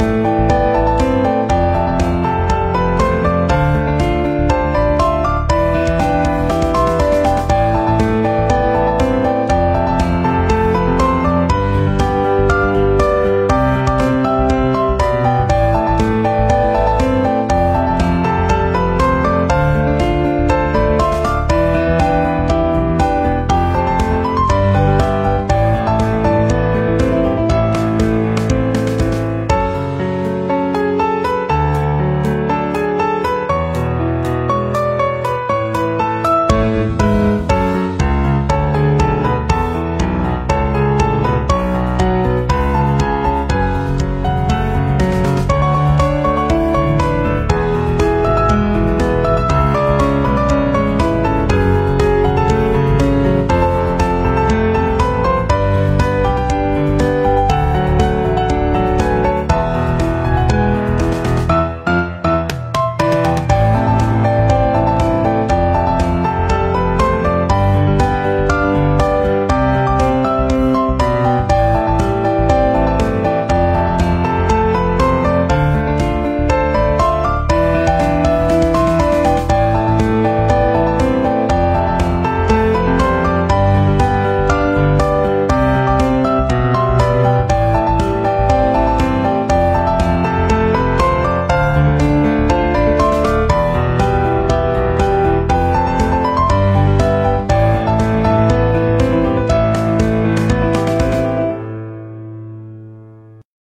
you